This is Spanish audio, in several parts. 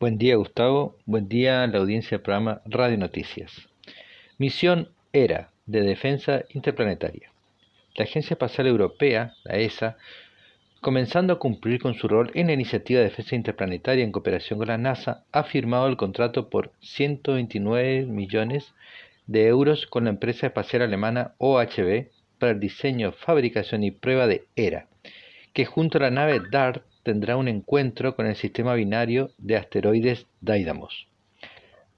Buen día Gustavo, buen día a la audiencia del programa Radio Noticias. Misión ERA de Defensa Interplanetaria. La Agencia Espacial Europea, la ESA, comenzando a cumplir con su rol en la iniciativa de defensa interplanetaria en cooperación con la NASA, ha firmado el contrato por 129 millones de euros con la empresa espacial alemana OHB para el diseño, fabricación y prueba de ERA, que junto a la nave DART tendrá un encuentro con el sistema binario de asteroides Didymos.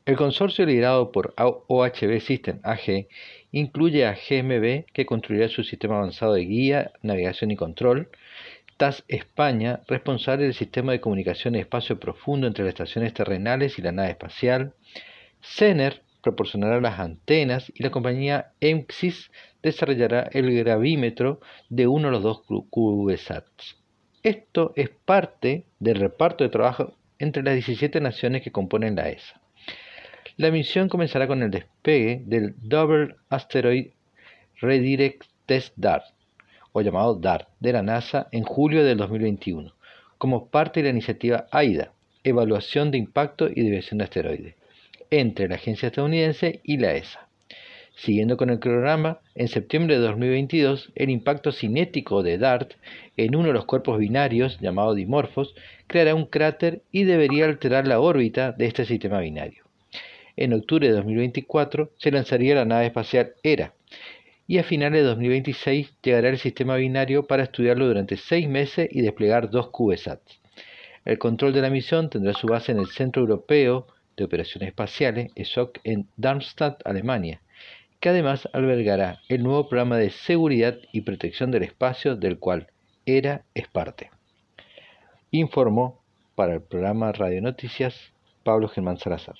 El consorcio liderado por OHB System AG incluye a GMB, que construirá su sistema avanzado de guía, navegación y control, TAS España, responsable del sistema de comunicación de espacio profundo entre las estaciones terrenales y la nave espacial, CENER proporcionará las antenas y la compañía EMXIS desarrollará el gravímetro de uno de los dos CubeSats. Esto es parte del reparto de trabajo entre las 17 naciones que componen la ESA. La misión comenzará con el despegue del Double Asteroid Redirect Test DART, o llamado DART, de la NASA en julio del 2021, como parte de la iniciativa AIDA, Evaluación de Impacto y Diversión de Asteroides, entre la agencia estadounidense y la ESA. Siguiendo con el cronograma, en septiembre de 2022, el impacto cinético de DART en uno de los cuerpos binarios, llamado dimorfos, creará un cráter y debería alterar la órbita de este sistema binario. En octubre de 2024 se lanzaría la nave espacial ERA y a finales de 2026 llegará el sistema binario para estudiarlo durante seis meses y desplegar dos CubeSats. El control de la misión tendrá su base en el Centro Europeo de Operaciones Espaciales, ESOC, en Darmstadt, Alemania, que además albergará el nuevo programa de seguridad y protección del espacio del cual ERA es parte. Informó para el programa Radio Noticias Pablo Germán Salazar.